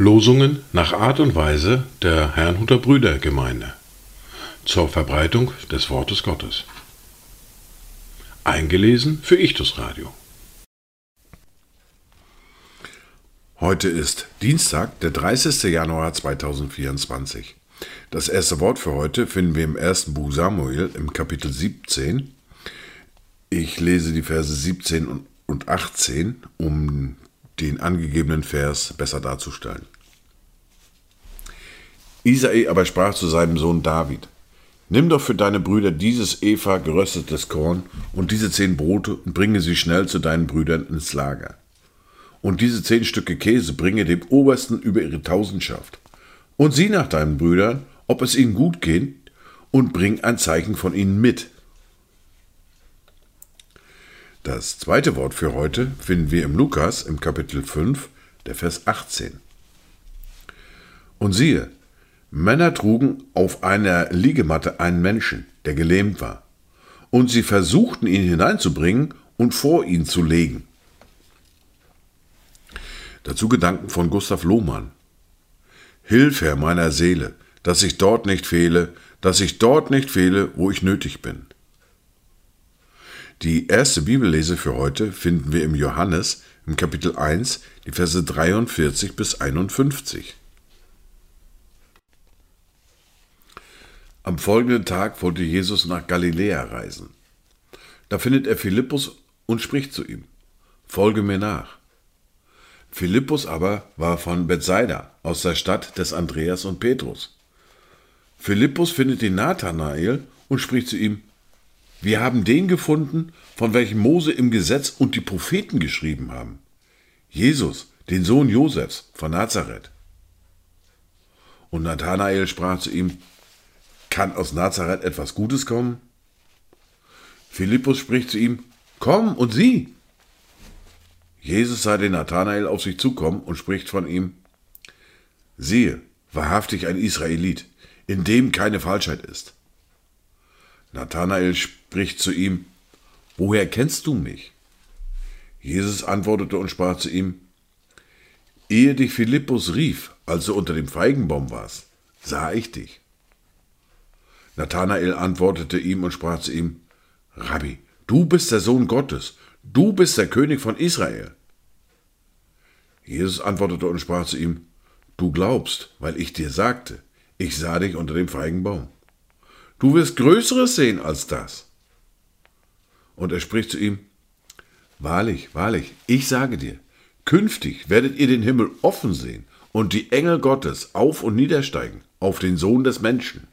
Losungen nach Art und Weise der Herrnhuter Brüdergemeinde zur Verbreitung des Wortes Gottes. Eingelesen für Ichtus Radio. Heute ist Dienstag, der 30. Januar 2024. Das erste Wort für heute finden wir im ersten Buch Samuel im Kapitel 17. Ich lese die Verse 17 und 18, um den angegebenen Vers besser darzustellen. Isai aber sprach zu seinem Sohn David, Nimm doch für deine Brüder dieses Eva geröstetes Korn und diese zehn Brote und bringe sie schnell zu deinen Brüdern ins Lager. Und diese zehn Stücke Käse bringe dem Obersten über ihre Tausendschaft. Und sieh nach deinen Brüdern, ob es ihnen gut geht, und bring ein Zeichen von ihnen mit. Das zweite Wort für heute finden wir im Lukas im Kapitel 5, der Vers 18. Und siehe, Männer trugen auf einer Liegematte einen Menschen, der gelähmt war, und sie versuchten ihn hineinzubringen und vor ihn zu legen. Dazu Gedanken von Gustav Lohmann. Hilf, Herr, meiner Seele, dass ich dort nicht fehle, dass ich dort nicht fehle, wo ich nötig bin. Die erste Bibellese für heute finden wir im Johannes im Kapitel 1, die Verse 43 bis 51. Am folgenden Tag wollte Jesus nach Galiläa reisen. Da findet er Philippus und spricht zu ihm: Folge mir nach. Philippus aber war von Bethsaida, aus der Stadt des Andreas und Petrus. Philippus findet den Nathanael und spricht zu ihm: Wir haben den gefunden, von welchem Mose im Gesetz und die Propheten geschrieben haben. Jesus, den Sohn Josefs von Nazareth. Und Nathanael sprach zu ihm: kann aus Nazareth etwas Gutes kommen? Philippus spricht zu ihm, Komm und sieh. Jesus sah den Nathanael auf sich zukommen und spricht von ihm, Siehe, wahrhaftig ein Israelit, in dem keine Falschheit ist. Nathanael spricht zu ihm, Woher kennst du mich? Jesus antwortete und sprach zu ihm, Ehe dich Philippus rief, als du unter dem Feigenbaum warst, sah ich dich. Nathanael antwortete ihm und sprach zu ihm, Rabbi, du bist der Sohn Gottes, du bist der König von Israel. Jesus antwortete und sprach zu ihm, Du glaubst, weil ich dir sagte, ich sah dich unter dem Feigenbaum. Du wirst Größeres sehen als das. Und er spricht zu ihm, Wahrlich, wahrlich, ich sage dir, künftig werdet ihr den Himmel offen sehen und die Engel Gottes auf und niedersteigen auf den Sohn des Menschen.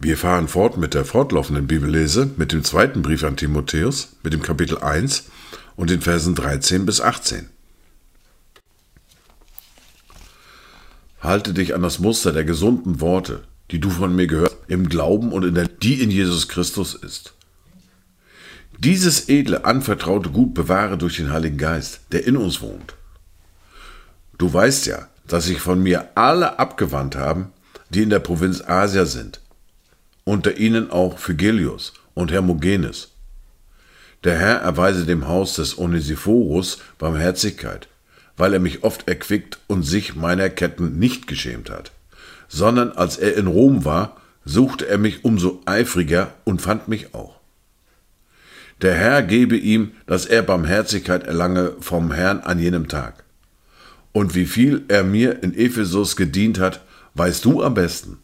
Wir fahren fort mit der fortlaufenden Bibellese, mit dem zweiten Brief an Timotheus, mit dem Kapitel 1 und den Versen 13 bis 18. Halte dich an das Muster der gesunden Worte, die du von mir gehört, im Glauben und in der, die in Jesus Christus ist. Dieses edle, anvertraute Gut bewahre durch den Heiligen Geist, der in uns wohnt. Du weißt ja, dass sich von mir alle abgewandt haben, die in der Provinz Asia sind unter ihnen auch Phygelius und Hermogenes. Der Herr erweise dem Haus des Onesiphorus Barmherzigkeit, weil er mich oft erquickt und sich meiner Ketten nicht geschämt hat, sondern als er in Rom war, suchte er mich umso eifriger und fand mich auch. Der Herr gebe ihm, dass er Barmherzigkeit erlange vom Herrn an jenem Tag. Und wie viel er mir in Ephesus gedient hat, weißt du am besten.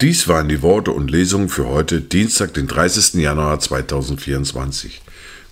Dies waren die Worte und Lesungen für heute, Dienstag, den 30. Januar 2024.